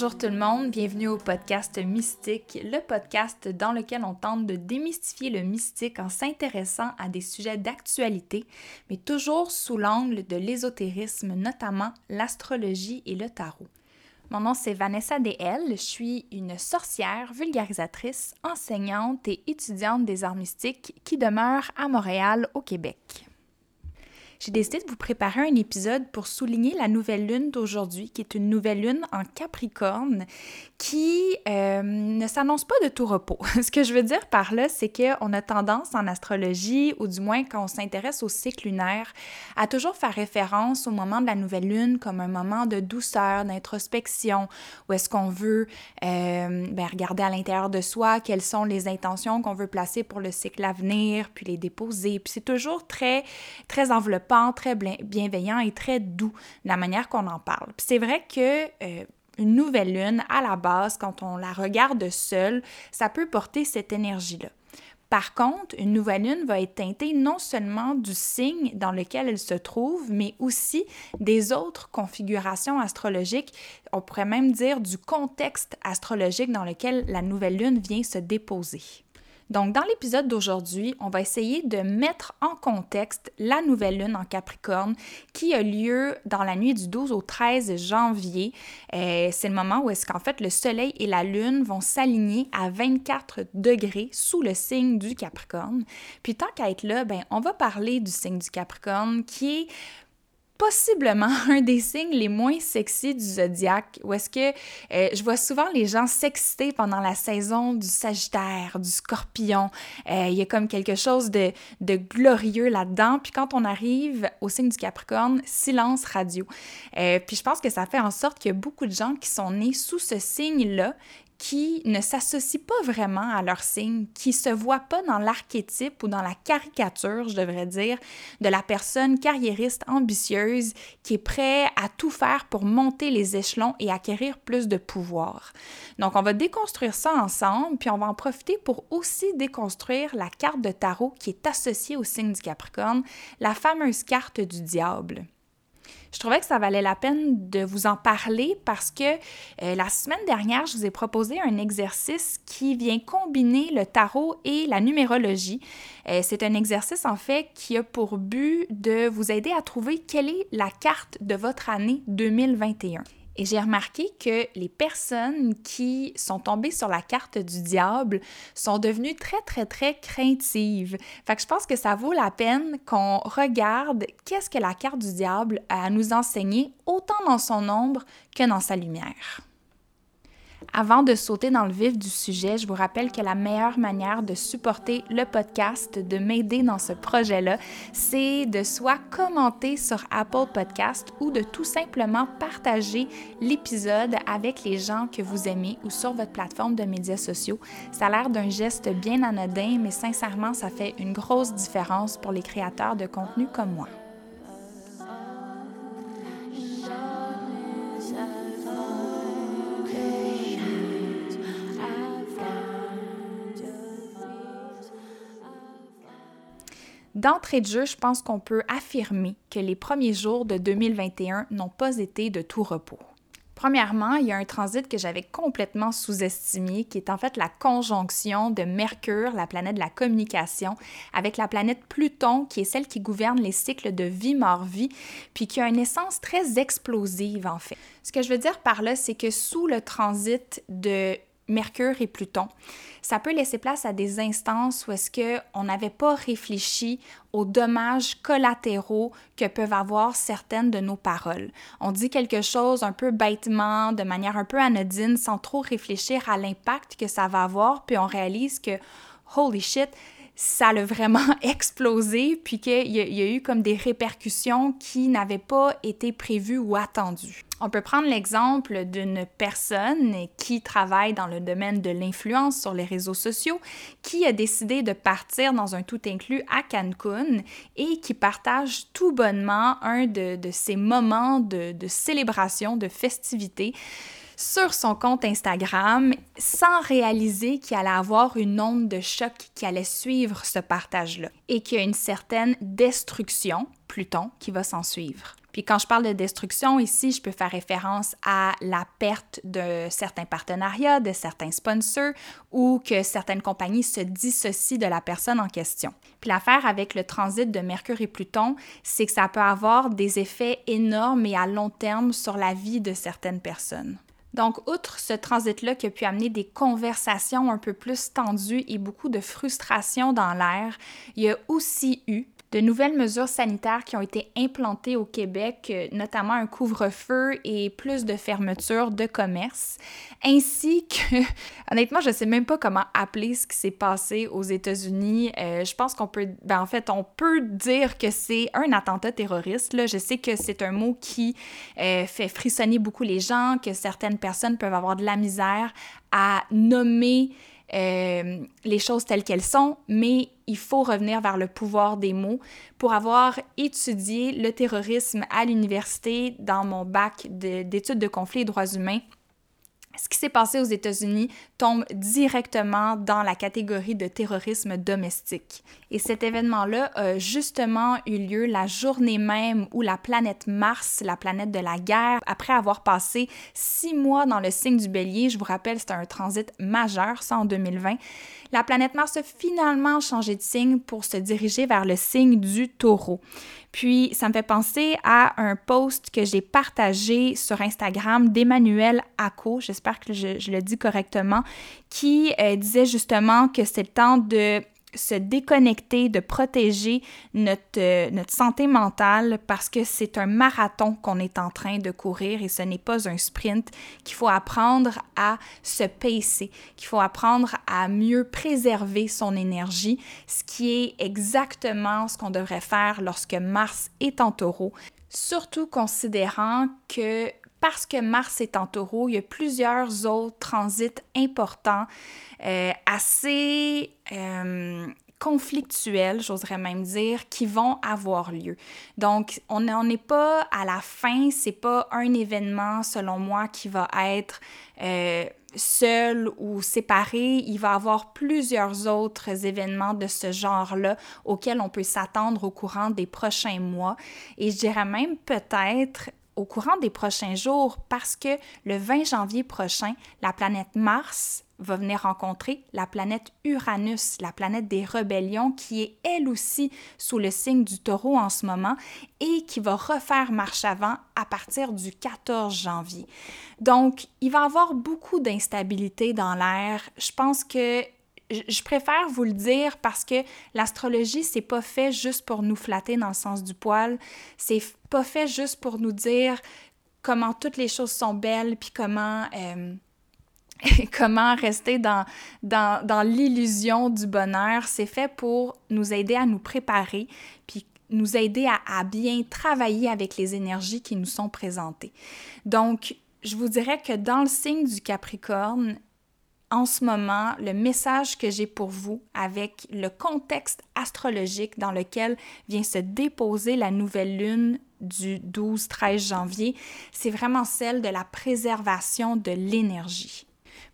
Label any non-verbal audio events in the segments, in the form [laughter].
Bonjour tout le monde, bienvenue au podcast Mystique, le podcast dans lequel on tente de démystifier le mystique en s'intéressant à des sujets d'actualité, mais toujours sous l'angle de l'ésotérisme, notamment l'astrologie et le tarot. Mon nom c'est Vanessa DL, je suis une sorcière, vulgarisatrice, enseignante et étudiante des arts mystiques qui demeure à Montréal, au Québec j'ai décidé de vous préparer un épisode pour souligner la nouvelle lune d'aujourd'hui, qui est une nouvelle lune en Capricorne, qui euh, ne s'annonce pas de tout repos. [laughs] Ce que je veux dire par là, c'est qu'on a tendance en astrologie, ou du moins quand on s'intéresse au cycle lunaire, à toujours faire référence au moment de la nouvelle lune comme un moment de douceur, d'introspection, où est-ce qu'on veut euh, ben, regarder à l'intérieur de soi quelles sont les intentions qu'on veut placer pour le cycle à venir, puis les déposer. Puis c'est toujours très, très enveloppé très bienveillant et très doux la manière qu'on en parle. c'est vrai que euh, une nouvelle lune, à la base, quand on la regarde seule, ça peut porter cette énergie-là. Par contre, une nouvelle lune va être teintée non seulement du signe dans lequel elle se trouve, mais aussi des autres configurations astrologiques, on pourrait même dire du contexte astrologique dans lequel la nouvelle lune vient se déposer. Donc, dans l'épisode d'aujourd'hui, on va essayer de mettre en contexte la nouvelle lune en Capricorne qui a lieu dans la nuit du 12 au 13 janvier. Euh, c'est le moment où est-ce qu'en fait le Soleil et la Lune vont s'aligner à 24 degrés sous le signe du Capricorne. Puis tant qu'à être là, ben, on va parler du signe du Capricorne qui est possiblement [laughs] un des signes les moins sexy du zodiaque, où est-ce que euh, je vois souvent les gens s'exciter pendant la saison du Sagittaire, du Scorpion. Euh, il y a comme quelque chose de, glorieux là-dedans. Puis quand on arrive au signe du Capricorne, silence radio. Euh, puis je pense que ça fait en sorte qu'il y a beaucoup de gens qui sont nés sous ce signe-là, qui ne s'associent pas vraiment à leur signe, qui se voient pas dans l'archétype ou dans la caricature, je devrais dire, de la personne carriériste ambitieuse qui est prêt à tout faire pour monter les échelons et acquérir plus de pouvoir. Donc, on va déconstruire ça ensemble, puis on va en profiter pour aussi déconstruire la carte de tarot qui est associée au signe du Capricorne, la fameuse carte du diable je trouvais que ça valait la peine de vous en parler parce que euh, la semaine dernière, je vous ai proposé un exercice qui vient combiner le tarot et la numérologie. Euh, c'est un exercice en fait qui a pour but de vous aider à trouver quelle est la carte de votre année 2021. Et j'ai remarqué que les personnes qui sont tombées sur la carte du diable sont devenues très, très, très craintives. Fait que je pense que ça vaut la peine qu'on regarde qu'est-ce que la carte du diable a à nous enseigner, autant dans son ombre que dans sa lumière. Avant de sauter dans le vif du sujet, je vous rappelle que la meilleure manière de supporter le podcast, de m'aider dans ce projet-là, c'est de soit commenter sur Apple Podcast ou de tout simplement partager l'épisode avec les gens que vous aimez ou sur votre plateforme de médias sociaux. Ça a l'air d'un geste bien anodin, mais sincèrement, ça fait une grosse différence pour les créateurs de contenu comme moi. D'entrée de jeu, je pense qu'on peut affirmer que les premiers jours de 2021 n'ont pas été de tout repos. Premièrement, il y a un transit que j'avais complètement sous-estimé, qui est en fait la conjonction de Mercure, la planète de la communication, avec la planète Pluton, qui est celle qui gouverne les cycles de vie-mort-vie, puis qui a une essence très explosive en fait. Ce que je veux dire par là, c'est que sous le transit de Mercure et Pluton, ça peut laisser place à des instances où est-ce qu'on n'avait pas réfléchi aux dommages collatéraux que peuvent avoir certaines de nos paroles. On dit quelque chose un peu bêtement, de manière un peu anodine, sans trop réfléchir à l'impact que ça va avoir, puis on réalise que, holy shit, ça a vraiment [laughs] explosé, puis qu'il y, a eu comme des répercussions qui n'avaient pas été prévues ou attendues. On peut prendre l'exemple d'une personne qui travaille dans le domaine de l'influence sur les réseaux sociaux, qui a décidé de partir dans un tout inclus à Cancun et qui partage tout bonnement un de, de ces moments de, de célébration, de festivité sur son compte Instagram sans réaliser qu'il allait avoir une onde de choc qui allait suivre ce partage-là et qu'il y a une certaine destruction, Pluton, qui va s'en suivre. Puis quand je parle de destruction ici, je peux faire référence à la perte de certains partenariats, de certains sponsors ou que certaines compagnies se dissocient de la personne en question. Puis l'affaire avec le transit de Mercure et Pluton, c'est que ça peut avoir des effets énormes et à long terme sur la vie de certaines personnes. Donc, outre ce transit-là qui a pu amener des conversations un peu plus tendues et beaucoup de frustration dans l'air, il y a aussi eu de nouvelles mesures sanitaires qui ont été implantées au Québec, euh, notamment un couvre-feu et plus de fermeture de commerce, ainsi que, [laughs] honnêtement, je ne sais même pas comment appeler ce qui s'est passé aux États-Unis. Euh, je pense qu'on peut, ben en fait, on peut dire que c'est un attentat terroriste. Là. Je sais que c'est un mot qui euh, fait frissonner beaucoup les gens, que certaines personnes peuvent avoir de la misère à nommer euh, les choses telles qu'elles sont, mais il faut revenir vers le pouvoir des mots. Pour avoir étudié le terrorisme à l'université dans mon bac d'études de conflits et droits humains, ce qui s'est passé aux États-Unis tombe directement dans la catégorie de terrorisme domestique. Et cet événement-là a justement eu lieu la journée même où la planète Mars, la planète de la guerre, après avoir passé six mois dans le signe du bélier, je vous rappelle, c'était un transit majeur, ça en 2020, la planète Mars a finalement changé de signe pour se diriger vers le signe du taureau. Puis, ça me fait penser à un post que j'ai partagé sur Instagram d'Emmanuel Acco, j'espère que je, le dis correctement, qui euh, disait justement que c'est le temps de se déconnecter, de protéger notre, euh, notre santé mentale parce que c'est un marathon qu'on est en train de courir et ce n'est pas un sprint, qu'il faut apprendre à se pacer, qu'il faut apprendre à mieux préserver son énergie, ce qui est exactement ce qu'on devrait faire lorsque Mars est en taureau, surtout considérant que parce que Mars est en taureau, il y a plusieurs autres transits importants, euh, assez euh, conflictuels, j'oserais même dire, qui vont avoir lieu. Donc, on n'en est pas à la fin, c'est pas un événement, selon moi, qui va être euh, seul ou séparé. Il va y avoir plusieurs autres événements de ce genre-là auxquels on peut s'attendre au courant des prochains mois. Et je dirais même peut-être au courant des prochains jours parce que le 20 janvier prochain, la planète Mars va venir rencontrer la planète Uranus, la planète des rébellions, qui est elle aussi sous le signe du taureau en ce moment et qui va refaire marche avant à partir du 14 janvier. Donc, il va y avoir beaucoup d'instabilité dans l'air. Je pense que je préfère vous le dire parce que l'astrologie, c'est pas fait juste pour nous flatter dans le sens du poil. C'est pas fait juste pour nous dire comment toutes les choses sont belles, puis comment, euh, [laughs] comment rester dans, dans, dans l'illusion du bonheur. C'est fait pour nous aider à nous préparer, puis nous aider à, à bien travailler avec les énergies qui nous sont présentées. Donc, je vous dirais que dans le signe du Capricorne, en ce moment, le message que j'ai pour vous avec le contexte astrologique dans lequel vient se déposer la nouvelle lune du 12-13 janvier, c'est vraiment celle de la préservation de l'énergie.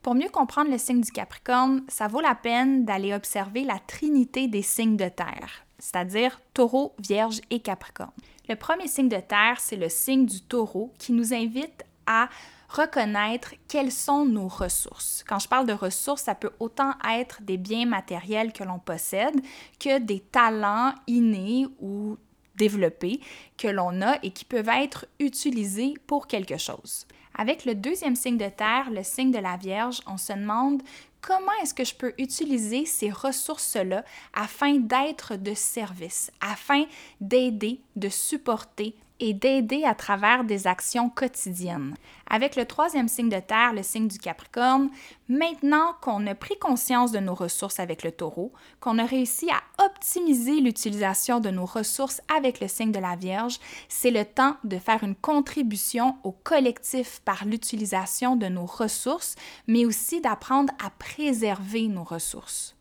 Pour mieux comprendre le signe du Capricorne, ça vaut la peine d'aller observer la trinité des signes de terre, c'est-à-dire taureau, vierge et capricorne. Le premier signe de terre, c'est le signe du taureau qui nous invite à reconnaître quelles sont nos ressources. Quand je parle de ressources, ça peut autant être des biens matériels que l'on possède que des talents innés ou développés que l'on a et qui peuvent être utilisés pour quelque chose. Avec le deuxième signe de terre, le signe de la Vierge, on se demande comment est-ce que je peux utiliser ces ressources-là afin d'être de service, afin d'aider, de supporter, et d'aider à travers des actions quotidiennes. Avec le troisième signe de terre, le signe du Capricorne, maintenant qu'on a pris conscience de nos ressources avec le taureau, qu'on a réussi à optimiser l'utilisation de nos ressources avec le signe de la Vierge, c'est le temps de faire une contribution au collectif par l'utilisation de nos ressources, mais aussi d'apprendre à préserver nos ressources.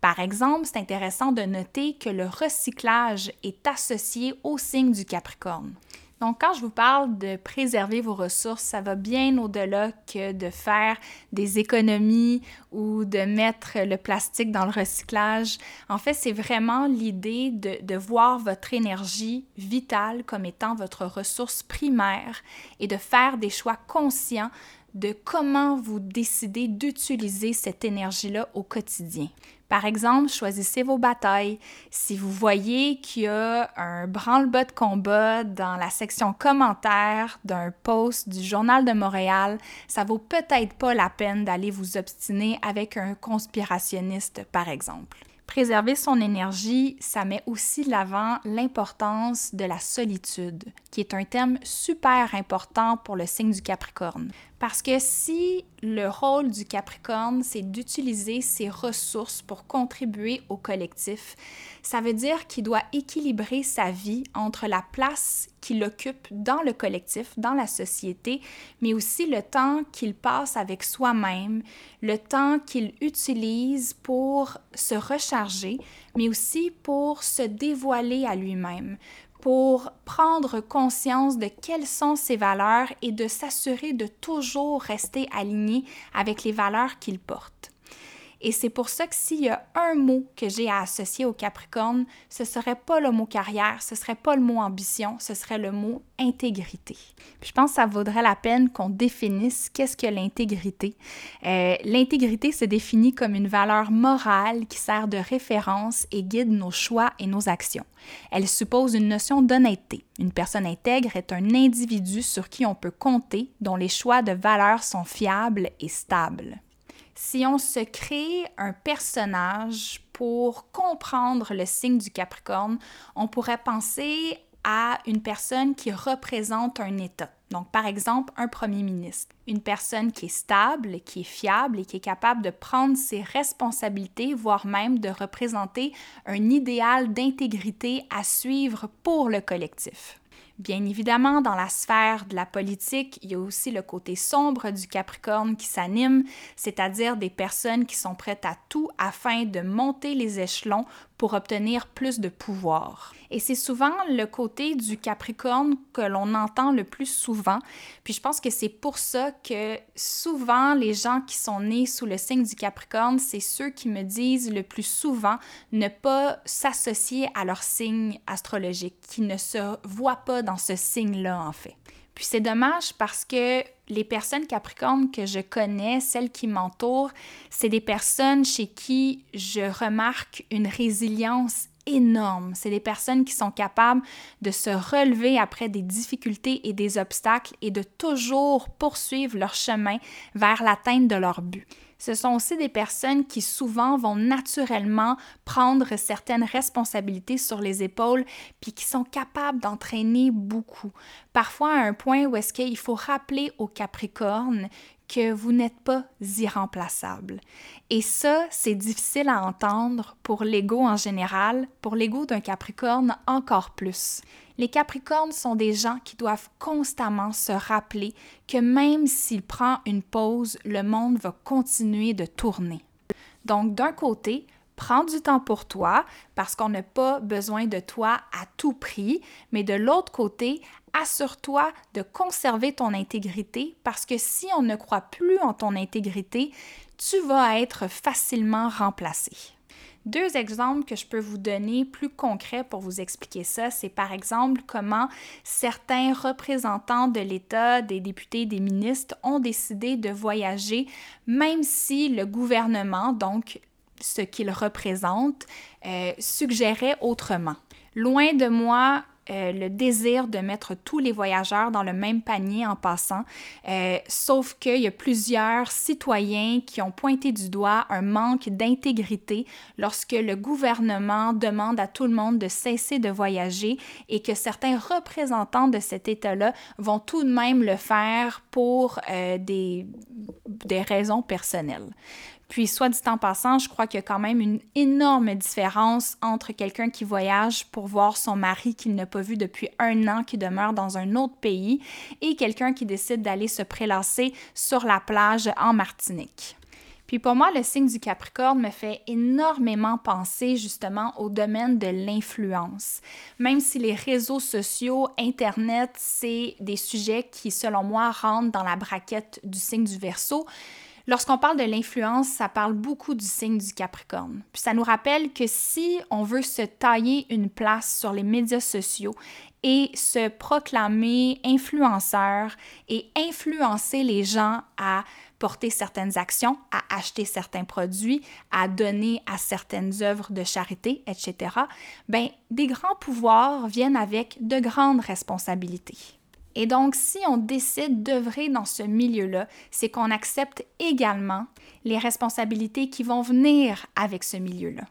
Par exemple, c'est intéressant de noter que le recyclage est associé au signe du Capricorne. Donc, quand je vous parle de préserver vos ressources, ça va bien au-delà que de faire des économies ou de mettre le plastique dans le recyclage. En fait, c'est vraiment l'idée de, de, voir votre énergie vitale comme étant votre ressource primaire et de faire des choix conscients de comment vous décidez d'utiliser cette énergie-là au quotidien. Par exemple, choisissez vos batailles. Si vous voyez qu'il y a un branle-bas de combat dans la section commentaires d'un post du Journal de Montréal, ça vaut peut-être pas la peine d'aller vous obstiner avec un conspirationniste, par exemple. Préserver son énergie, ça met aussi l'avant l'importance de la solitude, qui est un thème super important pour le signe du Capricorne. Parce que si le rôle du Capricorne, c'est d'utiliser ses ressources pour contribuer au collectif, ça veut dire qu'il doit équilibrer sa vie entre la place qu'il occupe dans le collectif, dans la société, mais aussi le temps qu'il passe avec soi-même, le temps qu'il utilise pour se recharger, mais aussi pour se dévoiler à lui-même, pour prendre conscience de quelles sont ses valeurs et de s'assurer de toujours rester aligné avec les valeurs qu'il porte. Et c'est pour ça que s'il y a un mot que j'ai à associer au Capricorne, ce serait pas le mot carrière, ce serait pas le mot ambition, ce serait le mot intégrité. Je pense que ça vaudrait la peine qu'on définisse qu'est-ce que l'intégrité. Euh, l'intégrité se définit comme une valeur morale qui sert de référence et guide nos choix et nos actions. Elle suppose une notion d'honnêteté. Une personne intègre est un individu sur qui on peut compter, dont les choix de valeurs sont fiables et stables si on se crée un personnage pour comprendre le signe du Capricorne, on pourrait penser à une personne qui représente un État. Donc, par exemple, un premier ministre. Une personne qui est stable, qui est fiable et qui est capable de prendre ses responsabilités, voire même de représenter un idéal d'intégrité à suivre pour le collectif. Bien évidemment, dans la sphère de la politique, il y a aussi le côté sombre du Capricorne qui s'anime, c'est-à-dire des personnes qui sont prêtes à tout afin de monter les échelons pour obtenir plus de pouvoir. Et c'est souvent le côté du Capricorne que l'on entend le plus souvent. Puis je pense que c'est pour ça que souvent les gens qui sont nés sous le signe du Capricorne, c'est ceux qui me disent le plus souvent ne pas s'associer à leur signe astrologique, qui ne se voient pas dans ce signe-là en fait. Puis c'est dommage parce que les personnes Capricorne que je connais, celles qui m'entourent, c'est des personnes chez qui je remarque une résilience énorme. C'est des personnes qui sont capables de se relever après des difficultés et des obstacles et de toujours poursuivre leur chemin vers l'atteinte de leur but ce sont aussi des personnes qui souvent vont naturellement prendre certaines responsabilités sur les épaules, puis qui sont capables d'entraîner beaucoup. Parfois à un point où est-ce qu'il faut rappeler au Capricorne que vous n'êtes pas irremplaçable. Et ça, c'est difficile à entendre pour l'ego en général, pour l'ego d'un Capricorne encore plus. Les Capricornes sont des gens qui doivent constamment se rappeler que même s'il prend une pause, le monde va continuer de tourner. Donc d'un côté, prends du temps pour toi parce qu'on n'a pas besoin de toi à tout prix, mais de l'autre côté, assure-toi de conserver ton intégrité parce que si on ne croit plus en ton intégrité, tu vas être facilement remplacé. Deux exemples que je peux vous donner plus concrets pour vous expliquer ça, c'est par exemple comment certains représentants de l'État, des députés, des ministres ont décidé de voyager, même si le gouvernement, donc ce qu'ils représentent, euh, suggérait autrement. Loin de moi euh, le désir de mettre tous les voyageurs dans le même panier en passant, euh, sauf qu'il y a plusieurs citoyens qui ont pointé du doigt un manque d'intégrité lorsque le gouvernement demande à tout le monde de cesser de voyager et que certains représentants de cet État-là vont tout de même le faire pour euh, des, des raisons personnelles. Puis, soit dit en passant, je crois qu'il y a quand même une énorme différence entre quelqu'un qui voyage pour voir son mari qu'il n'a pas vu depuis un an, qui demeure dans un autre pays, et quelqu'un qui décide d'aller se prélasser sur la plage en Martinique. Puis pour moi, le signe du Capricorne me fait énormément penser justement au domaine de l'influence. Même si les réseaux sociaux, Internet, c'est des sujets qui, selon moi, rentrent dans la braquette du signe du Verseau, Lorsqu'on parle de l'influence, ça parle beaucoup du signe du Capricorne. Puis ça nous rappelle que si on veut se tailler une place sur les médias sociaux et se proclamer influenceur et influencer les gens à porter certaines actions, à acheter certains produits, à donner à certaines œuvres de charité, etc., ben, des grands pouvoirs viennent avec de grandes responsabilités. Et donc, si on décide d'œuvrer dans ce milieu-là, c'est qu'on accepte également les responsabilités qui vont venir avec ce milieu-là.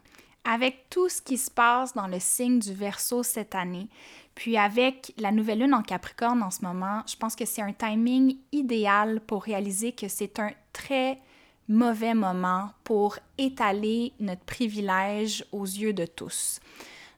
Avec tout ce qui se passe dans le signe du Verseau cette année, puis avec la nouvelle lune en Capricorne en ce moment, je pense que c'est un timing idéal pour réaliser que c'est un très mauvais moment pour étaler notre privilège aux yeux de tous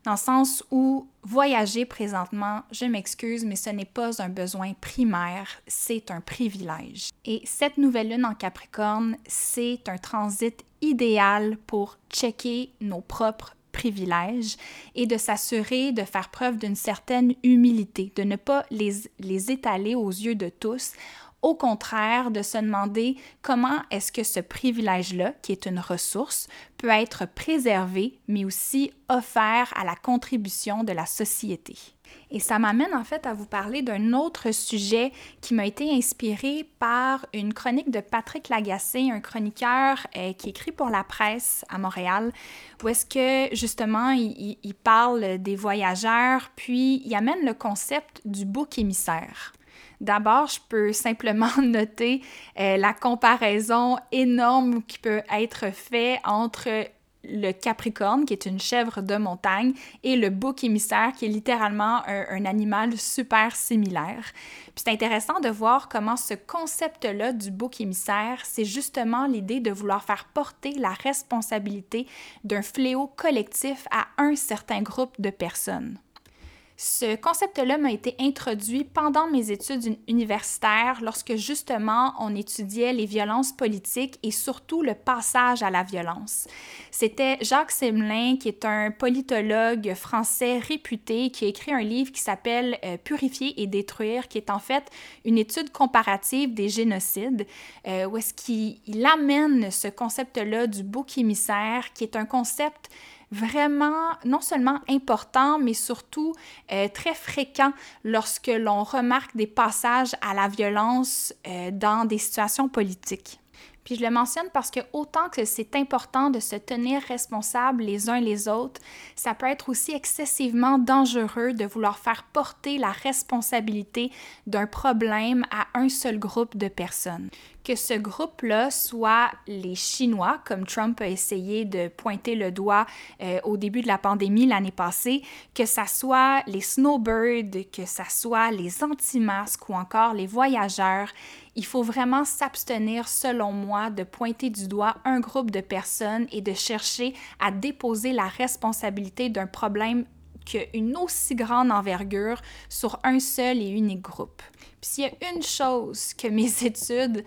dans le sens où voyager présentement, je m'excuse, mais ce n'est pas un besoin primaire, c'est un privilège. Et cette nouvelle lune en Capricorne, c'est un transit idéal pour checker nos propres privilèges et de s'assurer de faire preuve d'une certaine humilité, de ne pas les, les étaler aux yeux de tous au contraire, de se demander comment est-ce que ce privilège-là, qui est une ressource, peut être préservé, mais aussi offert à la contribution de la société. Et ça m'amène en fait à vous parler d'un autre sujet qui m'a été inspiré par une chronique de Patrick Lagacé, un chroniqueur euh, qui écrit pour la presse à Montréal, où est-ce que justement il, il, parle des voyageurs, puis il amène le concept du bouc émissaire. D'abord, je peux simplement [laughs] noter euh, la comparaison énorme qui peut être faite entre le Capricorne, qui est une chèvre de montagne, et le bouc émissaire, qui est littéralement un, animal super similaire. Puis c'est intéressant de voir comment ce concept-là du bouc émissaire, c'est justement l'idée de vouloir faire porter la responsabilité d'un fléau collectif à un certain groupe de personnes. Ce concept-là m'a été introduit pendant mes études universitaires lorsque justement on étudiait les violences politiques et surtout le passage à la violence. C'était Jacques Semelin, qui est un politologue français réputé, qui a écrit un livre qui s'appelle euh, Purifier et détruire, qui est en fait une étude comparative des génocides, euh, où est-ce qu'il amène ce concept-là du bouc émissaire, qui est un concept vraiment non seulement important, mais surtout euh, très fréquent lorsque l'on remarque des passages à la violence euh, dans des situations politiques. Puis je le mentionne parce que autant que c'est important de se tenir responsable les uns les autres, ça peut être aussi excessivement dangereux de vouloir faire porter la responsabilité d'un problème à un seul groupe de personnes. Que ce groupe-là soit les Chinois, comme Trump a essayé de pointer le doigt euh, au début de la pandémie l'année passée, que ça soit les snowbirds, que ça soit les anti-masques ou encore les voyageurs, il faut vraiment s'abstenir, selon moi, de pointer du doigt un groupe de personnes et de chercher à déposer la responsabilité d'un problème une aussi grande envergure sur un seul et unique groupe. Puis s'il y a une chose que mes [laughs] études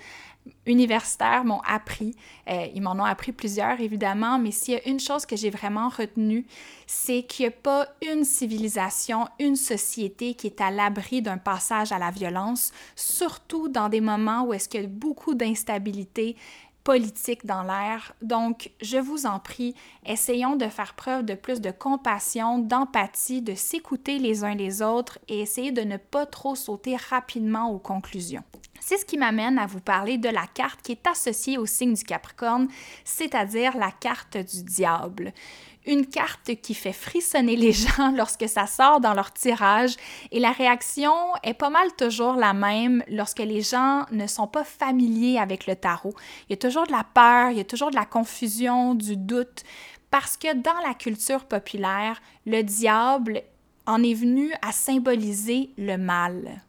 universitaires m'ont appris, euh, ils m'en ont appris plusieurs évidemment, mais s'il y a une chose que j'ai vraiment retenue, c'est qu'il n'y a pas une civilisation, une société qui est à l'abri d'un passage à la violence, surtout dans des moments où est-ce qu'il y a beaucoup d'instabilité, politique dans l'air. Donc, je vous en prie, essayons de faire preuve de plus de compassion, d'empathie, de s'écouter les uns les autres et essayer de ne pas trop sauter rapidement aux conclusions. C'est ce qui m'amène à vous parler de la carte qui est associée au signe du Capricorne, c'est-à-dire la carte du diable une carte qui fait frissonner les [laughs] gens lorsque ça sort dans leur tirage et la réaction est pas mal toujours la même lorsque les gens ne sont pas familiers avec le tarot. Il y a toujours de la peur, il y a toujours de la confusion, du doute, parce que dans la culture populaire, le diable en est venu à symboliser le mal.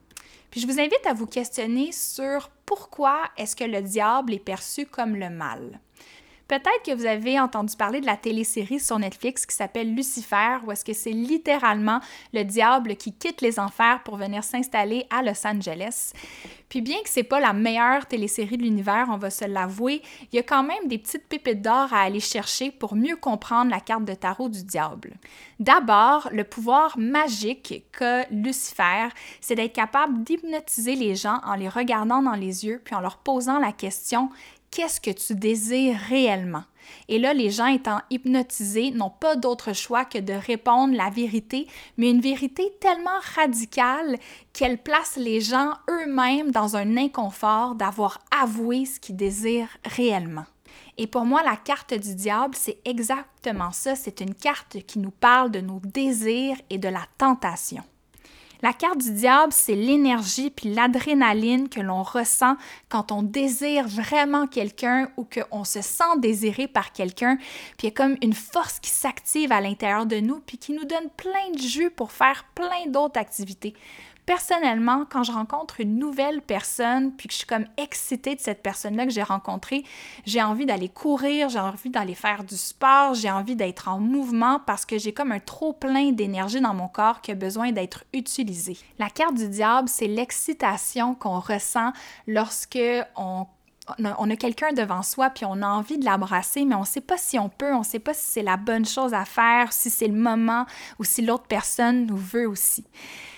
Puis je vous invite à vous questionner sur pourquoi est-ce que le diable est perçu comme le mal. Peut-être que vous avez entendu parler de la télésérie sur Netflix qui s'appelle Lucifer, où est-ce que c'est littéralement le diable qui quitte les enfers pour venir s'installer à Los Angeles. Puis bien que c'est pas la meilleure télésérie de l'univers, on va se l'avouer, il y a quand même des petites pépites d'or à aller chercher pour mieux comprendre la carte de tarot du diable. D'abord, le pouvoir magique qu'a Lucifer, c'est d'être capable d'hypnotiser les gens en les regardant dans les yeux puis en leur posant la question qu'est-ce que tu désires réellement? Et là, les gens étant hypnotisés n'ont pas d'autre choix que de répondre la vérité, mais une vérité tellement radicale qu'elle place les gens eux-mêmes dans un inconfort d'avoir avoué ce qu'ils désirent réellement. Et pour moi, la carte du diable, c'est exactement ça. C'est une carte qui nous parle de nos désirs et de la tentation. La carte du diable, c'est l'énergie puis l'adrénaline que l'on ressent quand on désire vraiment quelqu'un ou qu'on se sent désiré par quelqu'un. Puis il y a comme une force qui s'active à l'intérieur de nous puis qui nous donne plein de jus pour faire plein d'autres activités. Personnellement, quand je rencontre une nouvelle personne, puis que je suis comme excitée de cette personne-là que j'ai rencontrée, j'ai envie d'aller courir, j'ai envie d'aller faire du sport, j'ai envie d'être en mouvement parce que j'ai comme un trop plein d'énergie dans mon corps qui a besoin d'être utilisé. La carte du diable, c'est l'excitation qu'on ressent lorsque on a, quelqu'un devant soi, puis on a envie de l'embrasser, mais on ne sait pas si on peut, on ne sait pas si c'est la bonne chose à faire, si c'est le moment ou si l'autre personne nous veut aussi.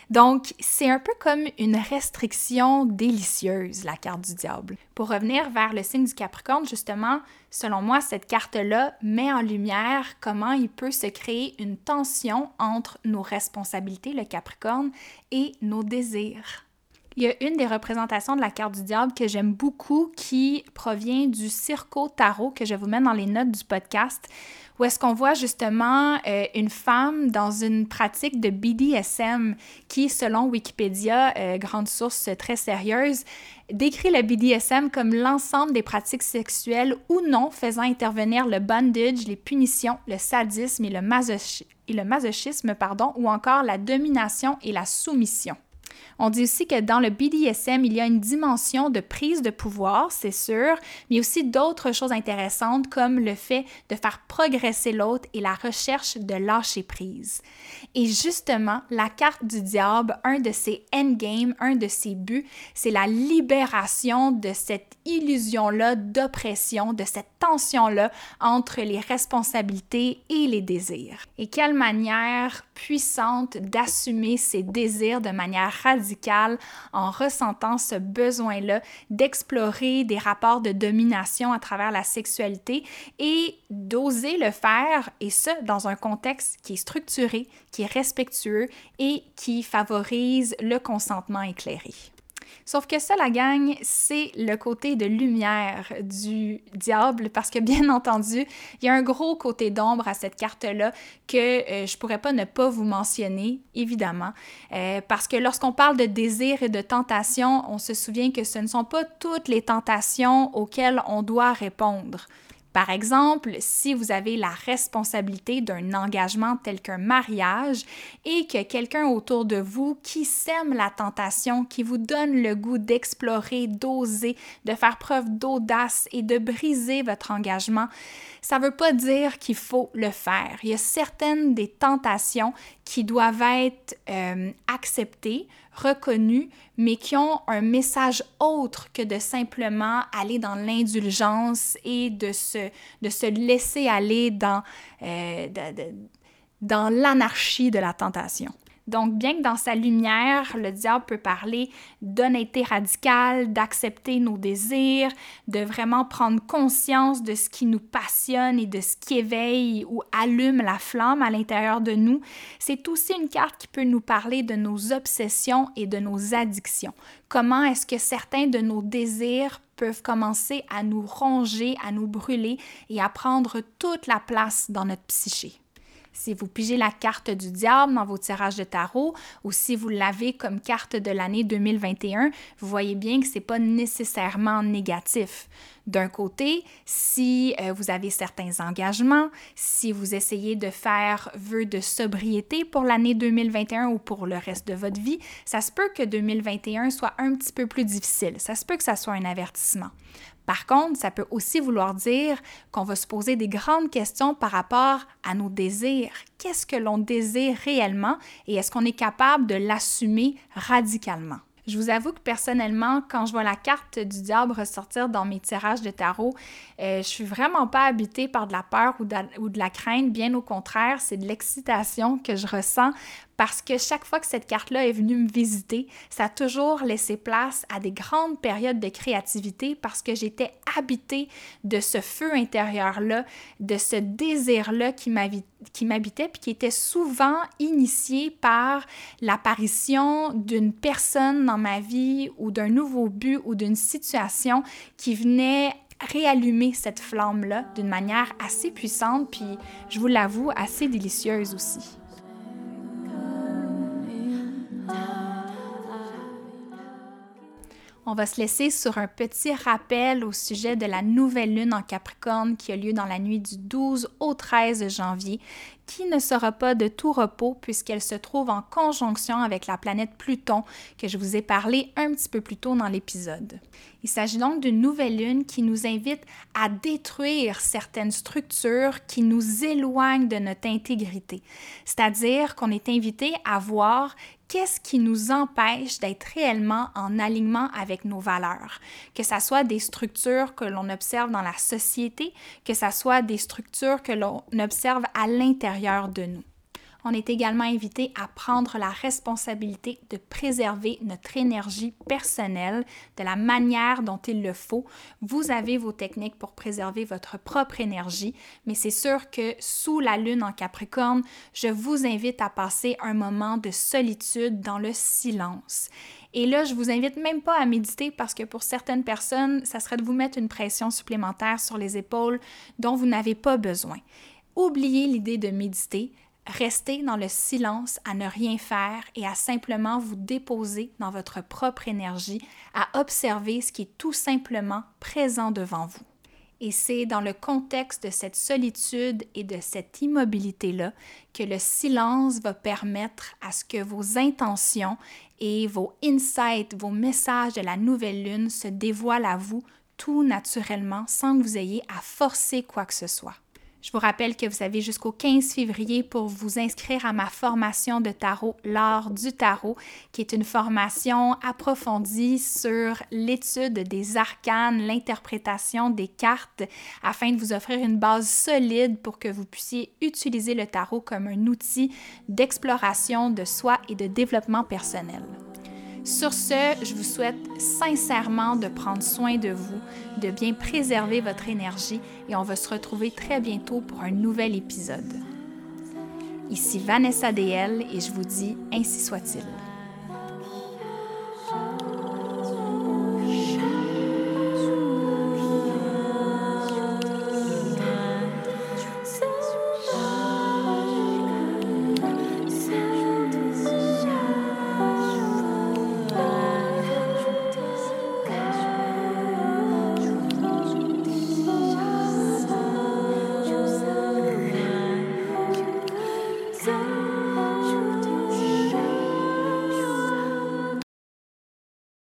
Donc, c'est un peu comme une restriction délicieuse, la carte du diable. Pour revenir vers le signe du Capricorne, justement, selon moi, cette carte-là met en lumière comment il peut se créer une tension entre nos responsabilités, le Capricorne, et nos désirs. Il y a une des représentations de la carte du diable que j'aime beaucoup qui provient du Circo Tarot que je vous mets dans les notes du podcast où est-ce qu'on voit justement euh, une femme dans une pratique de BDSM qui, selon Wikipédia, euh, grande source très sérieuse, décrit le BDSM comme l'ensemble des pratiques sexuelles ou non faisant intervenir le bondage, les punitions, le sadisme et le, et le masochisme, pardon, ou encore la domination et la soumission. On dit aussi que dans le BDSM, il y a une dimension de prise de pouvoir, c'est sûr, mais aussi d'autres choses intéressantes comme le fait de faire progresser l'autre et la recherche de lâcher prise. Et justement, la carte du diable, un de ses endgames, un de ses buts, c'est la libération de cette illusion-là d'oppression, de cette tension-là entre les responsabilités et les désirs. Et quelle manière puissante d'assumer ses désirs de manière radicale en ressentant ce besoin-là d'explorer des rapports de domination à travers la sexualité et d'oser le faire, et ce, dans un contexte qui est structuré, qui est respectueux et qui favorise le consentement éclairé. Sauf que ça, la c'est le côté de lumière du diable, parce que bien [laughs] entendu, il y a un gros côté d'ombre à cette carte-là que euh, je pourrais pas ne pas vous mentionner, évidemment, euh, parce que lorsqu'on parle de désir et de tentation, on se souvient que ce ne sont pas toutes les tentations auxquelles on doit répondre. Par exemple, si vous avez la responsabilité d'un engagement tel qu'un mariage et que quelqu'un autour de vous qui sème la tentation, qui vous donne le goût d'explorer, d'oser, de faire preuve d'audace et de briser votre engagement, ça ne veut pas dire qu'il faut le faire. Il y a certaines des tentations qui doivent être euh, acceptées, reconnues, mais qui ont un message autre que de simplement aller dans l'indulgence et de se, de se laisser aller dans, euh, dans l'anarchie de la tentation. Donc, bien que dans sa lumière, le diable peut parler d'honnêteté radicale, d'accepter nos désirs, de vraiment prendre conscience de ce qui nous passionne et de ce qui éveille ou allume la flamme à l'intérieur de nous, c'est aussi une carte qui peut nous parler de nos obsessions et de nos addictions. Comment est-ce que certains de nos désirs peuvent commencer à nous ronger, à nous brûler et à prendre toute la place dans notre psyché? Si vous pigez la carte du diable dans vos tirages de tarot ou si vous l'avez comme carte de l'année 2021, vous voyez bien que ce n'est pas nécessairement négatif. D'un côté, si euh, vous avez certains engagements, si vous essayez de faire vœu de sobriété pour l'année 2021 ou pour le reste de votre vie, ça se peut que 2021 soit un petit peu plus difficile. Ça se peut que ça soit un avertissement. Par contre, ça peut aussi vouloir dire qu'on va se poser des grandes questions par rapport à nos désirs. Qu'est-ce que l'on désire réellement et est-ce qu'on est capable de l'assumer radicalement? Je vous avoue que personnellement, quand je vois la carte du diable ressortir dans mes tirages de tarot, euh, je suis vraiment pas habitée par de la peur ou de, ou de la crainte. Bien au contraire, c'est de l'excitation que je ressens parce que chaque fois que cette carte-là est venue me visiter, ça a toujours laissé place à des grandes périodes de créativité parce que j'étais habitée de ce feu intérieur-là, de ce désir-là qui m'habitait, puis qui était souvent initié par l'apparition d'une personne dans ma vie ou d'un nouveau but ou d'une situation qui venait réallumer cette flamme-là d'une manière assez puissante, puis je vous l'avoue, assez délicieuse aussi. On va se laisser sur un petit rappel au sujet de la nouvelle lune en Capricorne qui a lieu dans la nuit du 12 au 13 janvier, qui ne sera pas de tout repos puisqu'elle se trouve en conjonction avec la planète Pluton que je vous ai parlé un petit peu plus tôt dans l'épisode. Il s'agit donc d'une nouvelle lune qui nous invite à détruire certaines structures qui nous éloignent de notre intégrité. C'est-à-dire qu'on est invité à voir qu'est-ce qui nous empêche d'être réellement en alignement avec nos valeurs, que ce soit des structures que l'on observe dans la société, que ce soit des structures que l'on observe à l'intérieur de nous on est également invité à prendre la responsabilité de préserver notre énergie personnelle de la manière dont il le faut. Vous avez vos techniques pour préserver votre propre énergie, mais c'est sûr que sous la lune en Capricorne, je vous invite à passer un moment de solitude dans le silence. Et là, je vous invite même pas à méditer parce que pour certaines personnes, ça serait de vous mettre une pression supplémentaire sur les épaules dont vous n'avez pas besoin. Oubliez l'idée de méditer, Restez dans le silence à ne rien faire et à simplement vous déposer dans votre propre énergie, à observer ce qui est tout simplement présent devant vous. Et c'est dans le contexte de cette solitude et de cette immobilité-là que le silence va permettre à ce que vos intentions et vos insights, vos messages de la nouvelle lune se dévoilent à vous tout naturellement sans que vous ayez à forcer quoi que ce soit. Je vous rappelle que vous avez jusqu'au 15 février pour vous inscrire à ma formation de tarot, l'art du tarot, qui est une formation approfondie sur l'étude des arcanes, l'interprétation des cartes, afin de vous offrir une base solide pour que vous puissiez utiliser le tarot comme un outil d'exploration de soi et de développement personnel. Sur ce, je vous souhaite sincèrement de prendre soin de vous, de bien préserver votre énergie et on va se retrouver très bientôt pour un nouvel épisode. Ici Vanessa DL et je vous dis ainsi soit-il.